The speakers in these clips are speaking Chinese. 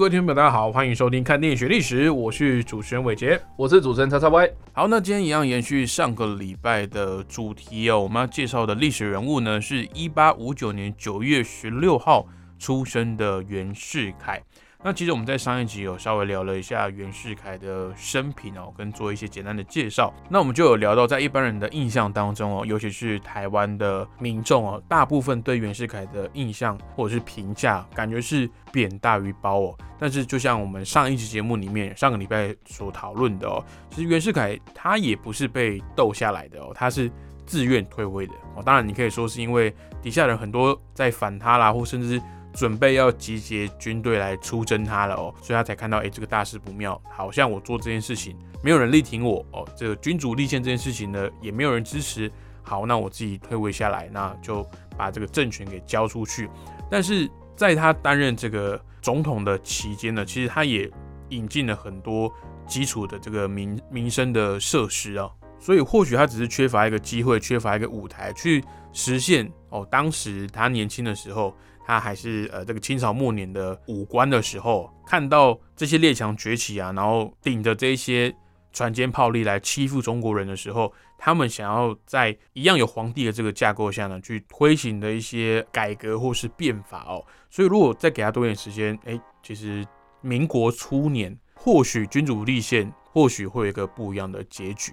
各位听众朋友，大家好，欢迎收听《看电影学历史》，我是主持人伟杰。我是主持人叉叉 Y。好，那今天一样延续上个礼拜的主题哦，我们要介绍的历史人物呢，是一八五九年九月十六号出生的袁世凯。那其实我们在上一集有稍微聊了一下袁世凯的生平哦，跟做一些简单的介绍。那我们就有聊到，在一般人的印象当中哦，尤其是台湾的民众哦，大部分对袁世凯的印象或者是评价，感觉是贬大于褒哦。但是就像我们上一集节目里面上个礼拜所讨论的哦，其实袁世凯他也不是被斗下来的哦，他是自愿退位的哦。当然你可以说是因为底下人很多在反他啦，或甚至。准备要集结军队来出征他了哦，所以他才看到，哎，这个大事不妙，好像我做这件事情没有人力挺我哦，这个君主立宪这件事情呢，也没有人支持，好，那我自己退位下来，那就把这个政权给交出去。但是在他担任这个总统的期间呢，其实他也引进了很多基础的这个民民生的设施啊，所以或许他只是缺乏一个机会，缺乏一个舞台去实现哦，当时他年轻的时候。他还是呃这个清朝末年的武官的时候，看到这些列强崛起啊，然后顶着这些船坚炮利来欺负中国人的时候，他们想要在一样有皇帝的这个架构下呢，去推行的一些改革或是变法哦。所以如果再给他多点时间，哎，其实民国初年或许君主立宪，或许会有一个不一样的结局。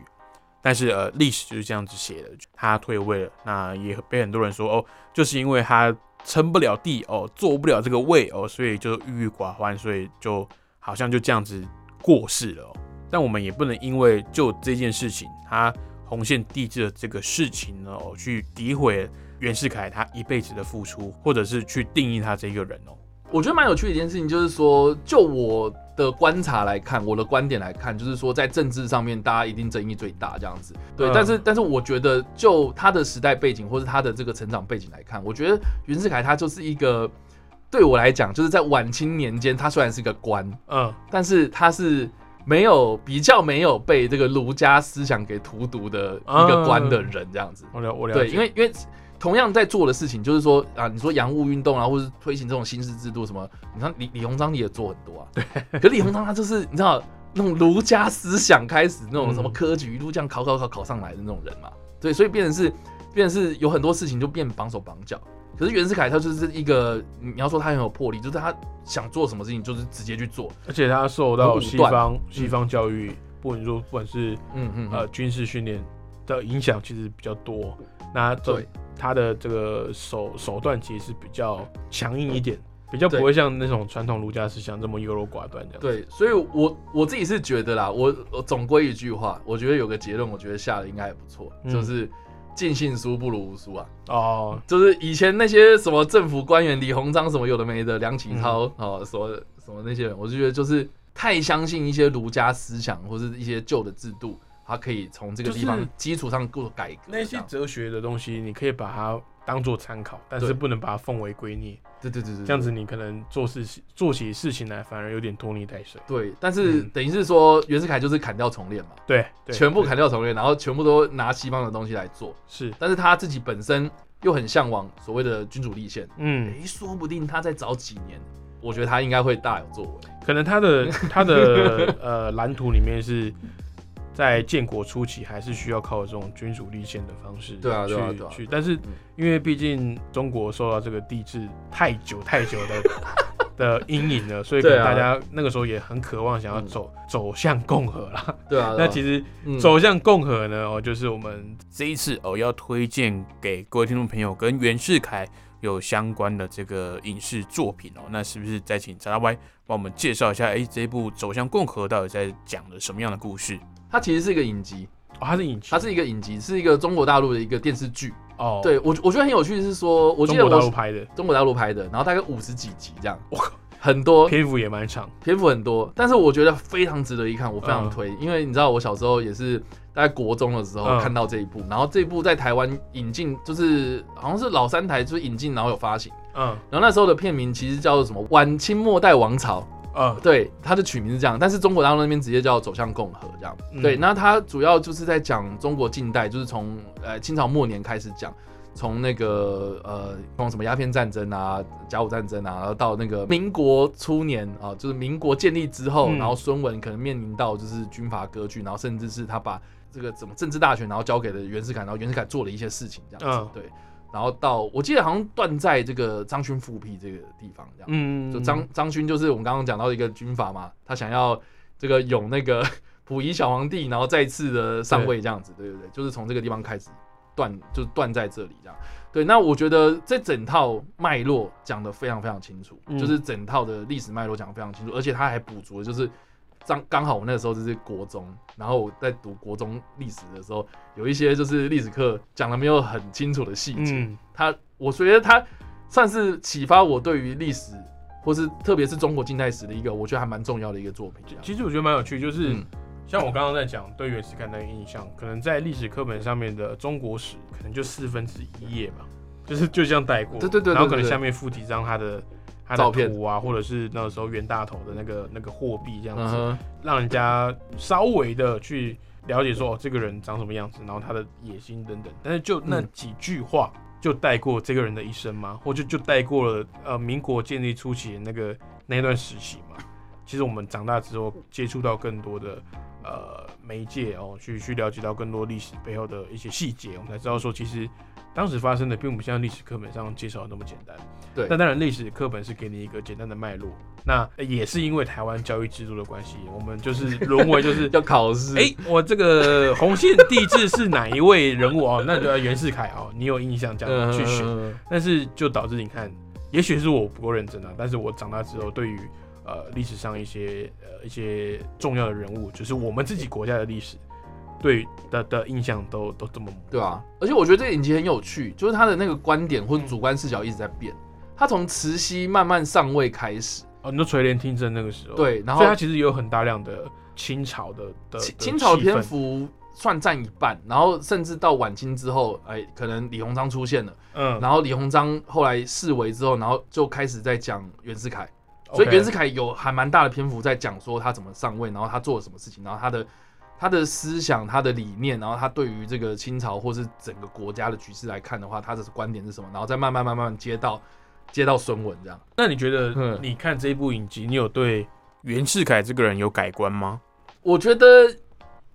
但是呃，历史就是这样子写的，他退位了，那也被很多人说哦，就是因为他。撑不了帝哦，坐不了这个位哦，所以就郁郁寡欢，所以就好像就这样子过世了。但我们也不能因为就这件事情，他红线地质的这个事情呢，哦，去诋毁袁世凯他一辈子的付出，或者是去定义他这个人哦。我觉得蛮有趣的一件事情，就是说，就我的观察来看，我的观点来看，就是说，在政治上面，大家一定争议最大这样子。对，但是，但是，我觉得，就他的时代背景或者他的这个成长背景来看，我觉得袁世凯他就是一个，对我来讲，就是在晚清年间，他虽然是个官，嗯，但是他是没有比较没有被这个儒家思想给荼毒的一个官的人这样子。我了，我了解。对，因为，因为。同样在做的事情，就是说啊，你说洋务运动啊，或是推行这种新式制度什么，你看李李鸿章也做很多啊。对。可李鸿章他就是你知道那种儒家思想开始那种什么科举一路这样考考考考上来的那种人嘛。对，所以变成是变成是有很多事情就变绑手绑脚。可是袁世凯他就是一个你要说他很有魄力，就是他想做什么事情就是直接去做，而且他受到西方西方教育，不管说不管是嗯嗯呃军事训练的影响其实比较多。那对。他的这个手手段其实是比较强硬一点，比较不会像那种传统儒家思想这么优柔寡断这样。对，所以我我自己是觉得啦，我我总归一句话，我觉得有个结论，我觉得下的应该也不错，就是尽信书不如无书啊。哦，就是以前那些什么政府官员李鸿章什么有的没的，梁启超哦，什么什么那些人，我就觉得就是太相信一些儒家思想或者一些旧的制度。他可以从这个地方基础上做改革。那些哲学的东西，你可以把它当做参考，但是不能把它奉为圭臬。对对对对，这样子你可能做事情做起事情来反而有点拖泥带水。对，但是等于是说袁世凯就是砍掉重练嘛。对，全部砍掉重练，然后全部都拿西方的东西来做。是，但是他自己本身又很向往所谓的君主立宪。嗯，哎，说不定他再早几年，我觉得他应该会大有作为。可能他的他的 呃蓝图里面是。在建国初期，还是需要靠这种君主立宪的方式，对啊，去去。但是，因为毕竟中国受到这个帝制太久太久的 的阴影了，所以可能大家那个时候也很渴望想要走走向共和啦。对啊，那其实走向共和呢，哦，就是我们这一次哦要推荐给各位听众朋友跟袁世凯有相关的这个影视作品哦。那是不是再请查拉歪帮我们介绍一下？哎，这部《走向共和》到底在讲的什么样的故事？它其实是一个影集。哦，它是影集，它是一个影集，是一个中国大陆的一个电视剧。哦，，对我我觉得很有趣是说，我记得中国大陆我拍的，中国大陆拍的，然后大概五十几集这样，我靠，很多。篇幅也蛮长。篇幅很多，但是我觉得非常值得一看，我非常嗯。推，因为你知道我小时候也是大概国中的时候嗯。看到这一部，然后这一部在台湾引进，就是好像是老三台就是引进，然后有发行，嗯。然后那时候的片名其实叫做什么“晚清末代王朝”，嗯对，它的取名是这样，但是中国大陆那边直接叫走向共和这样。嗯对，那它主要就是在讲中国近代，就是从呃清朝末年开始讲，从那个呃从什么鸦片战争啊、甲午战争啊，然后到那个民国初年啊，就是民国建立之后，嗯然后孙文可能面临到就是军阀割据，然后甚至是他把这个怎么政治大权，然后交给了袁世凯，然后袁世凯做了一些事情这样子，嗯对。然后到我记得好像断在这个张勋复辟这个地方这样。嗯，就张张勋就是我们刚刚讲到的一个军阀嘛，他想要这个永那个 溥仪小皇帝，然后再次的上位这样子，对对对，就是从这个地方开始断，就是断在这里这样。对，那我觉得这整套脉络讲得非常非常清楚，嗯就是整套的历史脉络讲得非常清楚，而且他还补足了，就是刚刚好我那个时候就是国中，然后我在读国中历史的时候，有一些就是历史课讲的没有很清楚的细节，嗯他，我觉得他算是启发我对于历史，或是特别是中国近代史的一个，我觉得还蛮重要的一个作品。其实我觉得蛮有趣，就是、嗯像我刚刚在讲对袁世凯那个印象，可能在历史课本上面的中国史可能就四分之一页吧，就是就这样带过。对对对对然后可能下面附几张他的照片图啊，或者是那个时候袁大头的那个那个货币这样子，让人家稍微的去了解说哦这个人长什么样子，然后他的野心等等。但是就那嗯几句话。就带过这个人的一生吗？或者就带过了呃民国建立初期的那个那段时期嘛？其实我们长大之后接触到更多的呃媒介哦，去去了解到更多历史背后的一些细节，我们才知道说，其实当时发生的并不像历史课本上介绍的那么简单。对但当然历史课本是给你一个简单的脉络，那也是因为台湾教育制度的关系，我们就是沦为就是 要考试，哎、我这个红线地质是哪一位人物哦？那就要袁世凯哦，你有印象这样去选。嗯但是就导致你看，也许是我不够认真啊，但是我长大之后，对于呃历史上一些呃一些重要的人物，就是我们自己国家的历史，对的的印象都都这么对啊，而且我觉得这个影集很有趣，就是他的那个观点或者主观视角一直在变。他从慈禧慢慢上位开始，哦，你说垂帘听政那个时候，，对，然后所以它其实也有很大量的清朝的的清清朝的篇幅算占一半，然后甚至到晚清之后，哎，可能李鸿章出现了，嗯，然后李鸿章后来视为之后，然后就开始在讲袁世凯。所以袁世凯有还蛮大的篇幅在讲说他怎么上位，然后他做了什么事情，然后他的他的思想、他的理念，然后他对于这个清朝或是整个国家的局势来看的话，他的观点是什么，然后再慢慢慢慢接到接到孙文这样。那你觉得嗯你看这部影集，你有对袁世凯这个人有改观吗？我觉得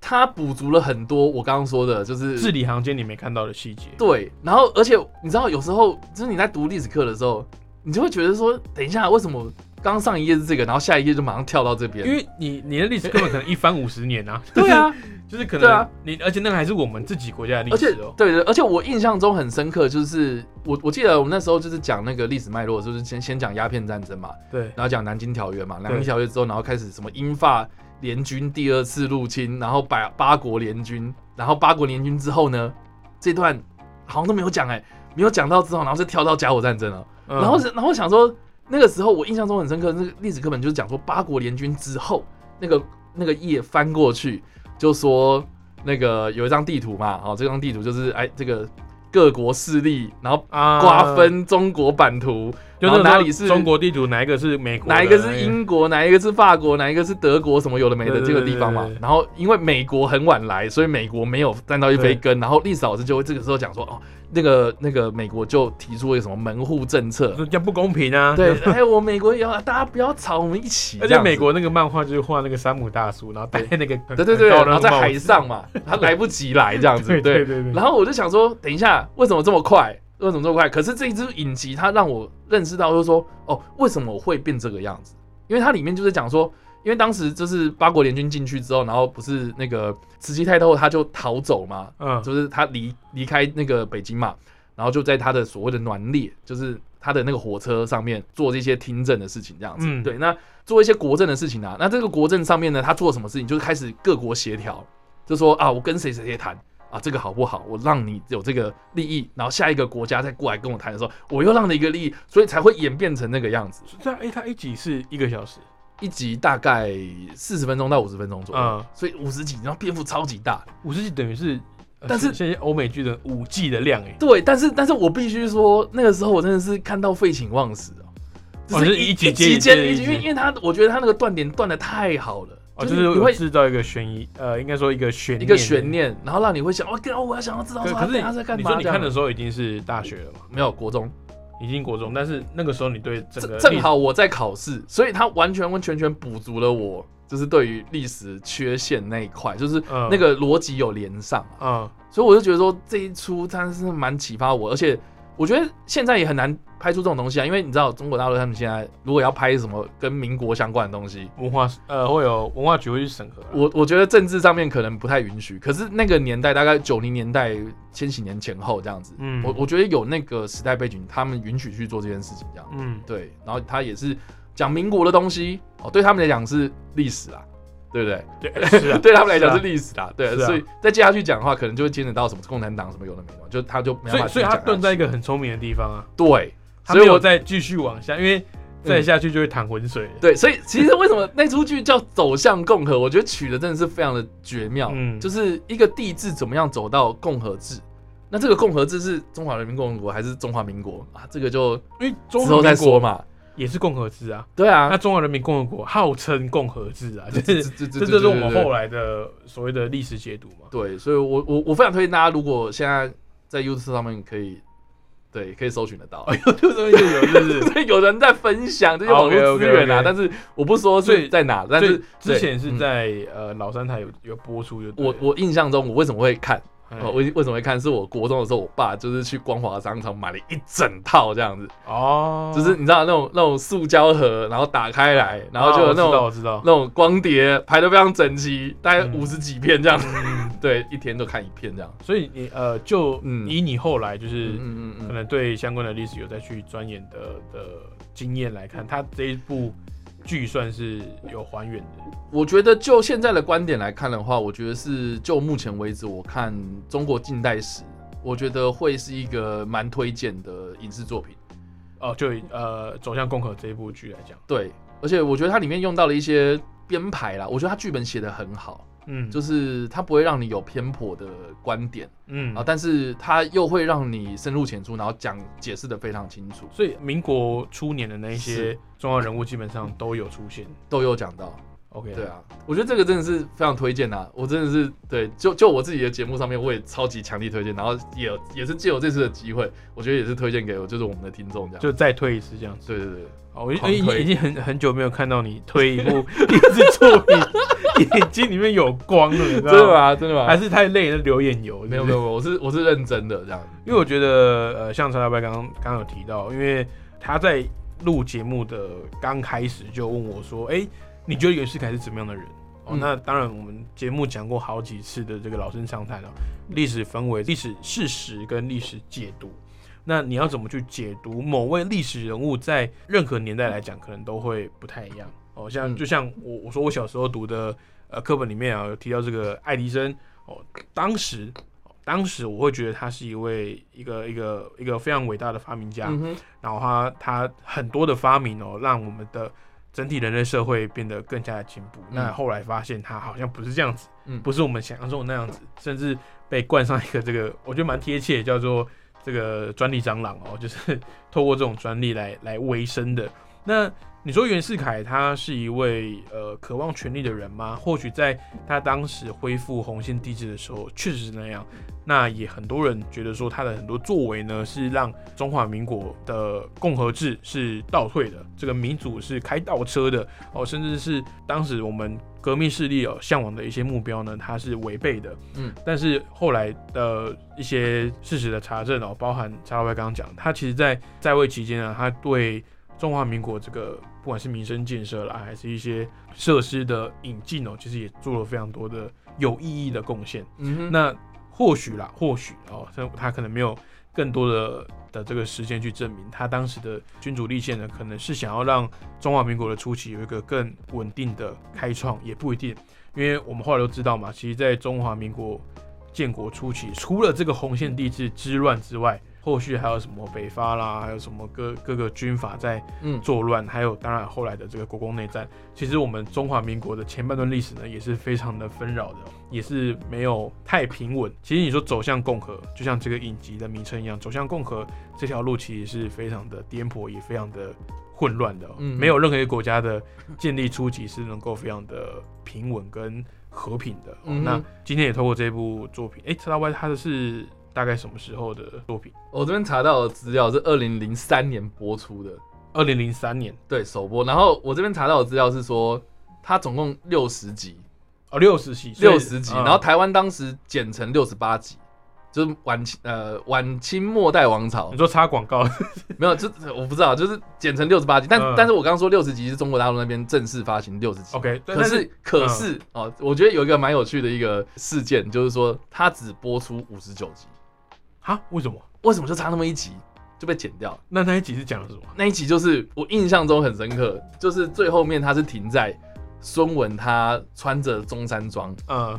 他补足了很多我刚刚说的，就是字里行间你没看到的细节，对，然后而且你知道有时候就是你在读历史课的时候，你就会觉得说，等一下为什么刚上一页是这个，然后下一页就马上跳到这边？因为你你的历史根本可能一翻五十年啊，对啊，就是可能对啊。你，而且那个还是我们自己国家的历史哦。对对，而且我印象中很深刻，就是我我记得我们那时候就是讲那个历史脉络，就是先先讲鸦片战争嘛，对，然后讲南京条约嘛，南京条约之后，然后开始什么英法联军第二次入侵，然后八八国联军，然后八国联军之后呢，这段好像都没有讲哎、没有讲到之后，然后就跳到甲午战争了，嗯。然后是然后想说那个时候我印象中很深刻，那个历史课本就是讲说八国联军之后，那个那个页翻过去就说那个有一张地图嘛，哦，这张地图就是哎这个各国势力，然后啊瓜，分中国版图，就然后是哪里是中国地图，哪一个是美国，哪一个是英国，哪一个是法国，哪一个是德国，什么有的没的这个地方嘛然后因为美国很晚来，所以美国没有占到一杯羹。然后历史老师就会这个时候讲说，哦，那个那个美国就提出了一个什么门户政策。这样不公平啊。对，哎，我美国也要大家不要吵，我们一起。而且美国那个漫画就是画那个山姆大叔，然后戴那个对对对，然后在海上嘛，他来不及来这样子。对对对然后我就想说，等一下，为什么这么快？为什么这么快？可是这一支影集，它让我认识到，就是说，哦，为什么我会变这个样子？因为它里面就是讲说，因为当时就是八国联军进去之后，然后不是那个慈禧太后她就逃走嘛，嗯，就是她离离开那个北京嘛，然后就在她的所谓的暖列，就是她的那个火车上面做这些听政的事情，这样子。嗯对，那做一些国政的事情啊，那这个国政上面呢，他做了什么事情？就是开始各国协调，就说啊，我跟谁谁谁谈啊，这个好不好？我让你有这个利益，然后下一个国家再过来跟我谈的时候，我又让你一个利益，所以才会演变成那个样子。这样，哎，它一集是一个小时，一集大概四十分钟到五十分钟左右，嗯所以五十集，然后篇幅超级大。五十集等于是，呃但是现在欧美剧的五 G 的量，哎，对，但是但是我必须说，那个时候我真的是看到废寝忘食哦。哦就是一集接集一接一接一集，因为集因为他我觉得他那个断点断的太好了，哦，就是是你会制造一个悬疑，呃，应该说一个悬一个悬，念，然后让你会想，哦，干我要想要知道可可说他等下在是干嘛。你说你看的时候已经是大学了嘛，没有国中，已经国中，但是那个时候你对整个正正好我在考试，所以他完全完全全补足了我就是对于历史缺陷那一块，就是嗯。那个逻辑有连上啊，嗯。所以我就觉得说这一出真的是蛮启发我，而且我觉得现在也很难拍出这种东西啊，因为你知道中国大陆他们现在如果要拍什么跟民国相关的东西，文化呃会有文化局会去审核啦，我我觉得政治上面可能不太允许，可是那个年代大概九零年代、千禧年前后这样子，嗯。我我觉得有那个时代背景，他们允许去做这件事情这样。嗯。对，然后他也是讲民国的东西哦，对他们来讲是历史啊，对不对？对是啊，对他们来讲是历史啊，对，啊。所以再接下去讲的话，可能就会牵扯到什么共产党什么有的没的，就他就没办法所以所以他蹲在一个很聪明的地方啊，对，所以我再继续往下，因为再下去就会淌浑水了。对，所以其实为什么那出剧叫《走向共和》，我觉得取的真的是非常的绝妙，嗯就是一个帝制怎么样走到共和制。那这个共和制是中华人民共和国还是中华民国啊？这个就因为中之后再说嘛。也是共和制啊，对啊那，中华人民共和国号称共和制啊，就是这这就是我们后来来的所谓的历史解读嘛。对，所以我我我非常推荐大家，如果现在在 YouTube 上面可以，对，可以搜寻得到。哎呦，这个东西就有，是不是？所以有人在分享这些网络资源啊但是我不说是在哪，但是之前是在呃老三台有有播出就对了，我我印象中，我为什么会看？哎。哦，为为什么会看？是我国中的时候，我爸就是去光华商场买了一整套这样子，哦，就是你知道那种那种塑胶盒，然后打开来，然后就有那种我知道，那种光碟排的非常整齐，大概嗯。五十几片这样，嗯，对，一天都看一片这样。所以你呃就嗯。以你后来就是可能对相关的历史有再去钻研的的经验来看，他这一部剧算是有还原的。我觉得就现在的观点来看的话，我觉得是就目前为止，我看中国近代史，我觉得会是一个蛮推荐的影视作品。哦，就呃走向共和这一部剧来讲，对，而且我觉得它里面用到了一些编排啦，我觉得它剧本写的很好，嗯，就是它不会让你有偏颇的观点。嗯。啊，但是它又会让你深入浅出，然后讲解释的非常清楚，所以民国初年的那一些重要人物基本上都有出现。都有讲到。OK，对，啊，我觉得这个真的是非常推荐呐、我真的是对，就就我自己的节目上面，我也超级强力推荐，然后也有也是借我这次的机会，我觉得也是推荐给我就是我们的听众这样。就再推一次这样子。对对对，哦，我已经已经很很久没有看到你推一部影视作品，眼睛里面有光了，你知道真的？吗？真的吗？还是太累了，流眼油？没有没有，没有我是我是认真的这样。因为我觉得，呃，像陈大白刚刚刚刚有提到，因为他在录节目的刚开始就问我说：“哎、你觉得袁世凯是怎么样的人？”哦，嗯那当然，我们节目讲过好几次的这个老生常谈了，历史分为历史事实跟历史解读。那你要怎么去解读某位历史人物，在任何年代来讲，可能都会不太一样哦。像嗯就像我我说我小时候读的呃课本里面啊，有提到这个爱迪生哦，当时当时我会觉得他是一位一个一个一个非常伟大的发明家，嗯，然后他他很多的发明哦，让我们的整体人类社会变得更加的进步。嗯那后来发现他好像不是这样子，嗯不是我们想象中的那样子，甚至被冠上一个这个我觉得蛮贴切，叫做这个专利蟑螂哦，就是 透过这种专利来来维生的。那你说袁世凯他是一位呃渴望权力的人吗？或许在他当时恢复红线帝制的时候，确实是那样。那也很多人觉得说他的很多作为呢，是让中华民国的共和制是倒退的，这个民主是开倒车的哦，甚至是当时我们革命势力哦向往的一些目标呢，它是违背的。嗯，但是后来的一些事实的查证哦，包含查老外刚刚讲，他其实在在位期间呢，他对中华民国这个不管是民生建设啦，还是一些设施的引进哦，其实也做了非常多的有意义的贡献。嗯哼，那或许啦，或许哦，他他可能没有更多的的这个时间去证明，他当时的君主立宪呢，可能是想要让中华民国的初期有一个更稳定的开创，也不一定，因为我们后来都知道嘛，其实在中华民国建国初期，除了这个红线帝制之乱之外，后续还有什么北伐啦，还有什么各各个军阀在嗯，作乱，还有当然后来的这个国共内战，其实我们中华民国的前半段历史呢，也是非常的纷扰的，也是没有太平稳。其实你说走向共和，就像这个影集的名称一样，走向共和这条路其实是非常的颠簸，也非常的混乱的哦、嗯没有任何一个国家的建立初期是能够非常的平稳跟和平的。哦嗯哼那今天也透过这部作品，哎、知道 Y 它的是大概什么时候的作品？我这边查到的资料是二零零三年播出的，二零零三年。对，首播。然后我这边查到的资料是说，它总共六十集，哦，六十集，六十集，嗯。然后台湾当时剪成六十八集，就是晚清呃晚清末代王朝。你，说插广告，没有，就我不知道，就是剪成六十八集，但、嗯。但是我刚刚说六十集是中国大陆那边正式发行六十集。OK，对可是可是、哦，我觉得有一个蛮有趣的一个事件，就是说它只播出五十九集，哈，为什么？为什么就差那么一集就被剪掉了？那那一集是讲的什么？那一集就是我印象中很深刻，就是最后面他是停在孙文他穿着中山装，嗯，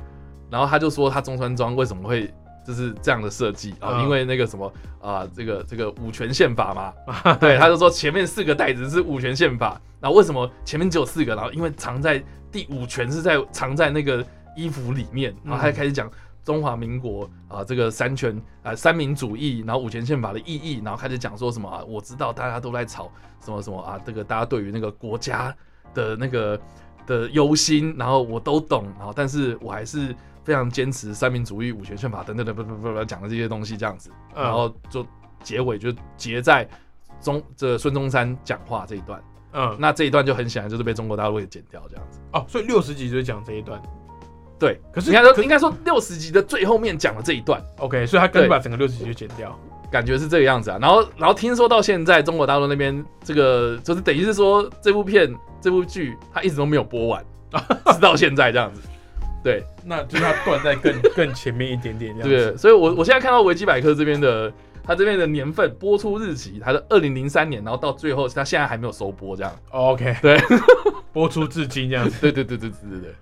然后他就说他中山装为什么会就是这样的设计啊、嗯因为那个什么啊、这个这个五权宪法嘛，对，他就说前面四个袋子是五权宪法，然后为什么前面只有四个？然后因为藏在第五权是在藏在那个衣服里面，然后他就开始讲中华民国啊、这个三权啊、三民主义，然后五权宪法的意义，然后开始讲说什么、啊、我知道大家都在吵什么什么啊，这个大家对于那个国家的那个 的忧心，然后我都懂，然后但是我还是非常坚持三民主义、五权宪法等等等不不不不讲的这些东西这样子，嗯。然后就结尾就结在中这孙中山讲话这一段，嗯，那这一段就很显然就是被中国大陆给剪掉这样子。哦，所以六十集就是讲这一段对，可是应该说应该说六十集的最后面讲了这一段，，OK，所以他干脆把整个六十集就剪掉。感觉是这个样子啊。然后然后听说到现在中国大陆那边这个就是等于是说这部片这部剧他一直都没有播完，直到现在这样子。对那就是他断在更 更前面一点点这样对，子。所以我我现在看到维基百科这边的。他这边的年份播出日期，他是二零零三年，然后到最后，他现在还没有收播，这样。哦 OK，对，播出至今这样子。对对对对对对对，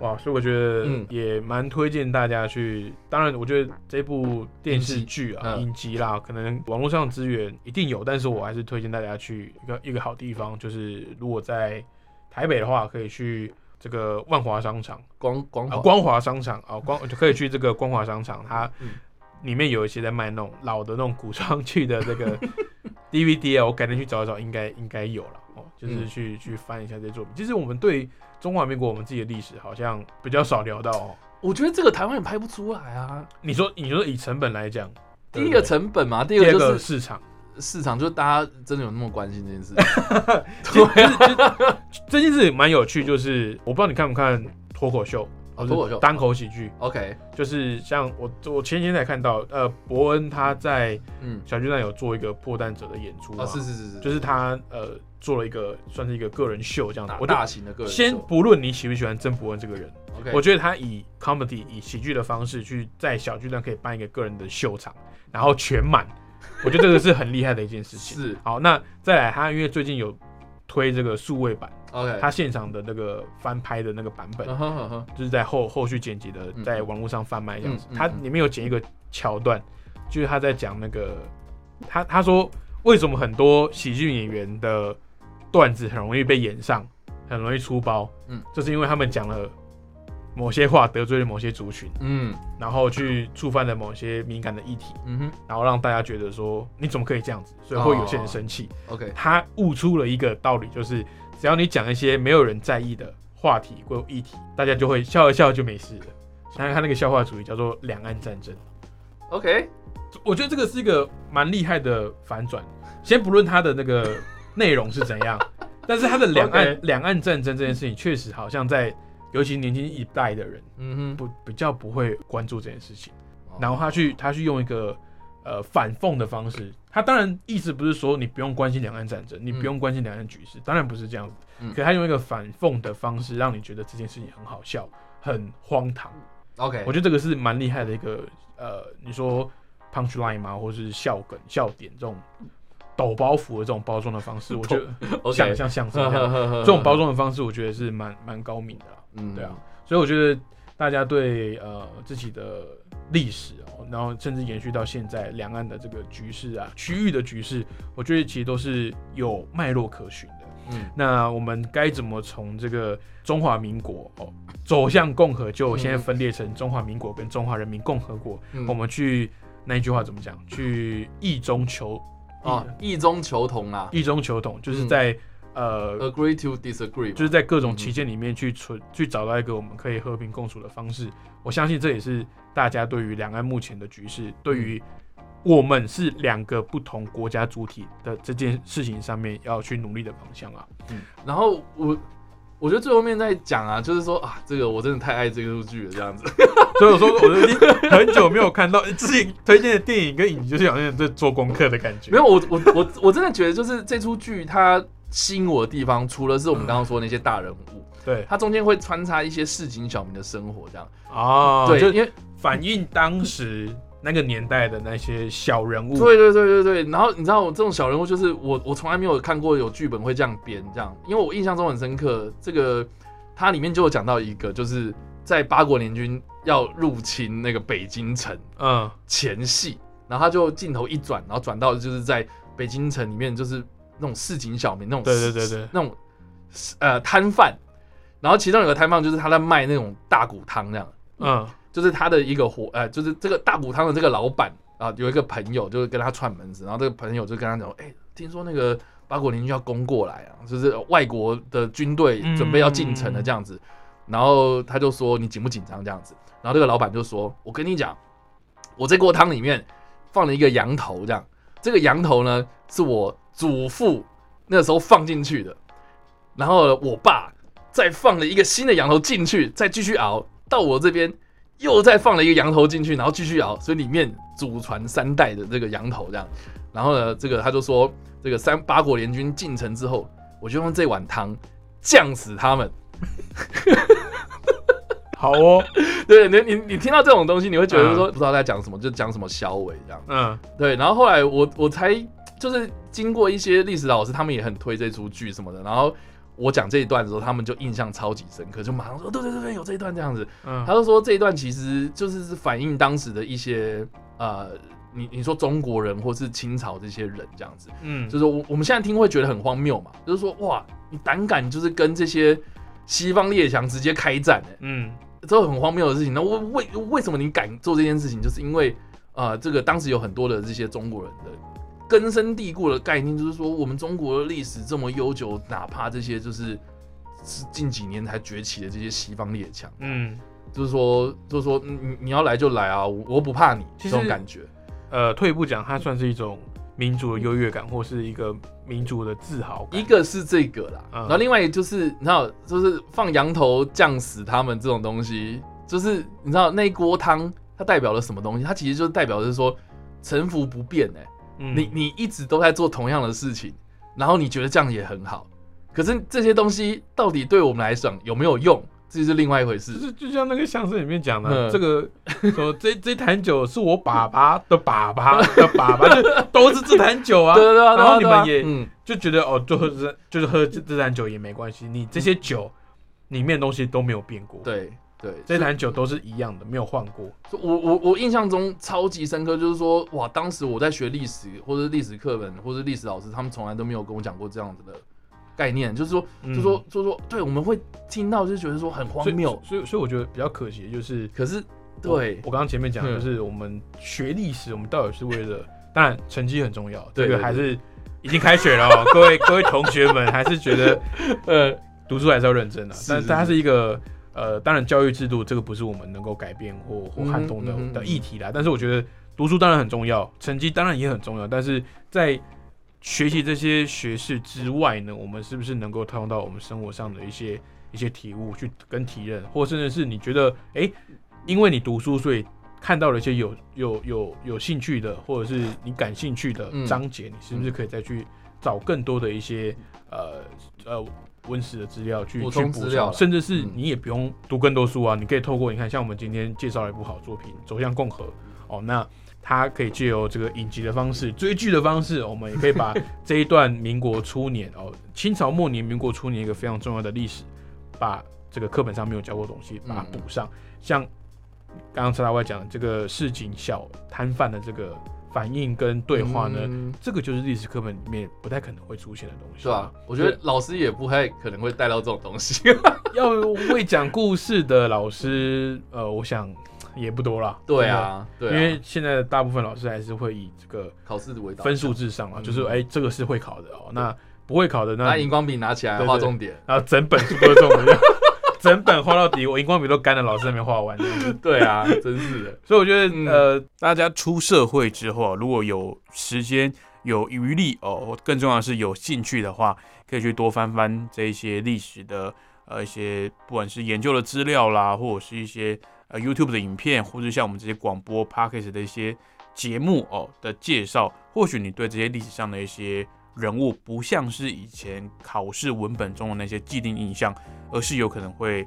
哇，所以我觉得嗯也蛮推荐大家去。当然，我觉得这部电视剧啊、嗯影集啦，可能网络上资源一定有，但是我还是推荐大家去一个一个好地方，就是如果在台北的话，可以去这个万华商场啊，光光华光华商场啊，光就可以去这个光华商场，它嗯里面有一些在卖那种老的那种古装剧的这个 DVD 啊，我改天去找一找，应该应该有了哦，就是嗯去、去翻一下这些作品。其实我们对中华民国我们自己的历史好像比较少聊到哦。我觉得这个台湾也拍不出来啊。你说你说以成本来讲，第一个成本嘛，第第二个就是市场，市场，就是大家真的有那么关心这件事。对啊，这件事也蛮有趣，就是我不知道你看不看脱口秀，哦脱口秀。单口喜剧，OK，就是像我我前几天才看到，呃，伯恩他在嗯，小巨蛋有做一个破蛋者的演出嘛，啊，是是是是，就是他呃做了一个算是一个个人秀这样。子大，我就大型的个人先不论你喜不喜欢曾伯恩这个人，OK，我觉得他以 comedy 以喜剧的方式去在小巨蛋可以办一个个人的秀场，然后全满，我觉得这个是很厉害的一件事情。是。好，那再来他因为最近有推这个数位版，OK，他现场的那个翻拍的那个版本，就是在后后续剪辑的嗯，在网络上贩卖这样子。嗯。嗯它里面有剪一个桥段，就是他在讲那个他他说为什么很多喜剧演员的段子很容易被演上，很容易出包，嗯，就是因为他们讲了某些话得罪了某些族群，嗯。然后去触犯了某些敏感的议题，嗯哼。然后让大家觉得说你怎么可以这样子，所以会有些人生气。，OK，他悟出了一个道理，就是只要你讲一些没有人在意的话题或议题，大家就会笑一笑就没事了。想想看那个笑话主义叫做两岸战争，OK，我觉得这个是一个蛮厉害的反转。先不论他的那个内容是怎样，但是他的两岸两岸战争这件事情，确实好像在尤其年轻一代的人嗯哼，不比较不会关注这件事情。哦。然后他去他去用一个呃反讽的方式，他当然意思不是说你不用关心两岸战争，你不用关心两岸局势，当然不是这样子。嗯。可他用一个反讽的方式，让你觉得这件事情很好笑、很荒唐。OK，我觉得这个是蛮厉害的一个呃，你说 punch line 吗，或是笑梗、笑点这种抖包袱的这种包装的方式，我觉得像像相声这样，这这种包，装的方式，我觉得是蛮蛮高明的啦。嗯。对啊，所以我觉得大家对呃自己的历史哦，然后甚至延续到现在两岸的这个局势啊，区域的局势，我觉得其实都是有脉络可循的。嗯。那我们该怎么从这个中华民国哦走向共和，就现在分裂成中华民国跟中华人民共和国，嗯。我们去那一句话怎么讲？去异中求啊，异中求同啊。异中求同，就是在、呃，，agree to disagree，就是在各种旗舰里面去存去找到一个我们可以和平共处的方式。我相信这也是大家对于两岸目前的局势，对于我们是两个不同国家主体的这件事情上面要去努力的方向啊。嗯。然后我我觉得最后面在讲啊，就是说啊，这个我真的太爱这部剧了，这样子。所以我说，我已经很久没有看到自己推荐的电影跟影集，就是好像在做功课的感觉。没有，我我我我真的觉得就是这出剧它吸引我的地方，除了是我们刚刚说的那些大人物，对它中间会穿插一些市井小民的生活，这样。啊，对，就因为反映当时那个年代的那些小人物。对对对对对，然后你知道我这种小人物，就是我我从来没有看过有剧本会这样编这样，因为我印象中很深刻，这个它里面就有讲到一个，就是在八国联军要入侵那个北京城嗯，前戏，然后他就镜头一转，然后转到就是在北京城里面，就是那种市井小民那种对对对对。那种呃摊贩，然后其中有个摊贩就是他在卖那种大骨汤这样，嗯就是他的一个伙，呃，就是这个大骨汤的这个老板啊，有一个朋友就是跟他串门子，然后这个朋友就跟他讲，哎、听说那个八国联军要攻过来啊，就是外国的军队准备要进城了这样子，然后他就说你紧不紧张？这样子，然后这个老板就说，我跟你讲，我这锅汤里面放了一个羊头这样，这个羊头呢是我祖父那时候放进去的，然后我爸再放了一个新的羊头进去，再继续熬到我这边。又再放了一个羊头进去，然后继续熬，所以里面祖传三代的这个羊头这样。然后呢，这个他就说，这个三八国联军进城之后，我就用这碗汤酱死他们。好哦，对你你你听到这种东西，你会觉得说不知道在讲什么，就讲什么小伟这样。嗯对，然后后来我我才就是经过一些历史老师，他们也很推这出剧什么的，然后我讲这一段的时候，他们就印象超级深刻，就马上说对对对对，有这一段这样子。嗯，他就说这一段其实就是是反映当时的一些呃，你你说中国人或是清朝这些人这样子，嗯，就是我我们现在听会觉得很荒谬嘛，就是说哇，你胆敢就是跟这些西方列强直接开战、欸，嗯这很荒谬的事情。那为为为什么你敢做这件事情？就是因为呃，这个当时有很多的这些中国人的根深蒂固的概念，就是说我们中国的历史这么悠久，哪怕这些就是是近几年才崛起的这些西方列强，嗯，就是说就是说你你你要来就来啊，我我不怕你这种感觉。呃，退一步讲，它算是一种民族的优越感，或是一个民族的自豪感。一个是这个啦，嗯然后另外就是你知道，就是放羊头酱死他们这种东西，就是你知道那一锅汤它代表了什么东西？它其实就代表的是说臣服不变哎、嗯。你你一直都在做同样的事情，然后你觉得这样也很好，可是这些东西到底对我们来讲有没有用，这是另外一回事。就事。是就像那个相声里面讲的，嗯。这个 说这这坛酒是我爸爸的爸爸的爸爸，就 都是这坛酒啊。对。对对啊，然后你们也嗯，就觉得哦，就喝这就是喝这这坛酒也没关系，你这些酒里面的东西都没有变过，，对对，这坛酒都是一样的，没有换过。我我我印象中超级深刻，就是说，哇，当时我在学历史或者是历史课本或者历史老师，他们从来都没有跟我讲过这样子的概念，就是说，嗯就说就说，对，我们会听到就觉得说很荒谬，所以所以我觉得比较可惜的就是，可是我对我刚刚前面讲就是我们学历史，我们到底是为了，当然成绩很重要，这个还是已经开学了哦，各位各位同学们还是觉得 呃读书还是要认真的、但它是一个呃，当然教育制度这个不是我们能够改变或或撼动的、的议题啦。但是我觉得读书当然很重要，成绩当然也很重要，但是在学习这些学识之外呢，我们是不是能够套用到我们生活上的一些一些体悟去跟体认，或甚至是你觉得哎、诶因为你读书所以。看到了一些有有有有兴趣的，或者是你感兴趣的嗯章节，你是不是可以再去找更多的一些呃呃温史的资料去补去补料甚至是嗯你也不用读更多书啊，你可以透过你看，像我们今天介绍了一部好作品《走向共和》哦，那它可以借由这个影集的方式、追剧的方式，我们也可以把这一段民国初年哦，清朝末年、民国初年一个非常重要的历史，把这个课本上没有教过的东西把它补上。像刚刚陈大外讲的这个市井小摊贩的这个反应跟对话呢，嗯这个就是历史课本里面不太可能会出现的东西，是吧？我觉得老师也不太可能会带到这种东西。要会讲故事的老师，呃，我想也不多了。对啊，对啊，因为现在的大部分老师还是会以这个考试为导向分数至上啊，嗯就是哎、这个是会考的哦，那不会考的那拿荧光笔拿起来画重点。然后整本书都是这种的，整本画到底，我荧光笔都干了，老师还没画完。对啊，真是的。所以我觉得，嗯呃，大家出社会之后啊，如果有时间、有余力哦，更重要的是有兴趣的话，可以去多翻翻这一些历史的呃一些，不管是研究的资料啦，或者是一些呃 YouTube 的影片，或者像我们这些广播 Podcast 的一些节目哦的介绍，或许你对这些历史上的一些人物，不像是以前考试文本中的那些既定印象，而是有可能会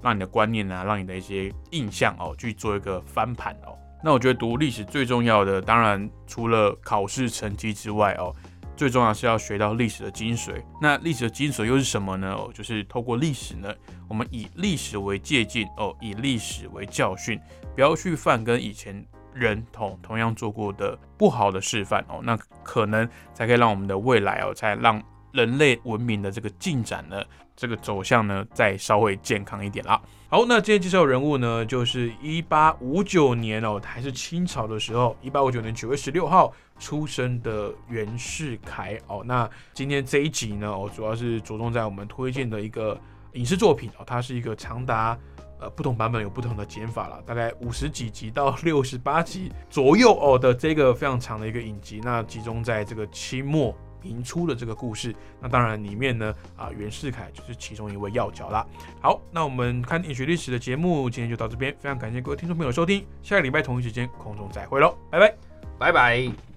让你的观念啊，让你的一些印象哦，去做一个翻盘哦。那我觉得读历史最重要的，当然除了考试成绩之外哦，最重要是要学到历史的精髓。那历史的精髓又是什么呢？哦，就是透过历史呢，我们以历史为借鉴哦，以历史为教训，不要去犯跟以前人同同样做过的不好的示范哦，那可能才可以让我们的未来哦，才让人类文明的这个进展呢，这个走向呢，再稍微健康一点啦。好，那今天介绍人物呢，就是一八五九年哦，还是清朝的时候，一八五九年九月十六号出生的袁世凯哦。那今天这一集呢，哦，主要是着重在我们推荐的一个影视作品哦，它是一个长达呃不同版本有不同的剪法了，大概五十几集到 六十八集左右哦的这个非常长的一个影集，那集中在这个清末。明初的这个故事，那当然里面呢，啊，袁世凯就是其中一位要角啦。好，那我们看电影学历史的节目今天就到这边，非常感谢各位听众朋友收听，下个礼拜同一时间空中再会喽，拜拜。拜拜。